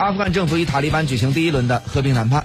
阿富汗政府与塔利班举行第一轮的和平谈判。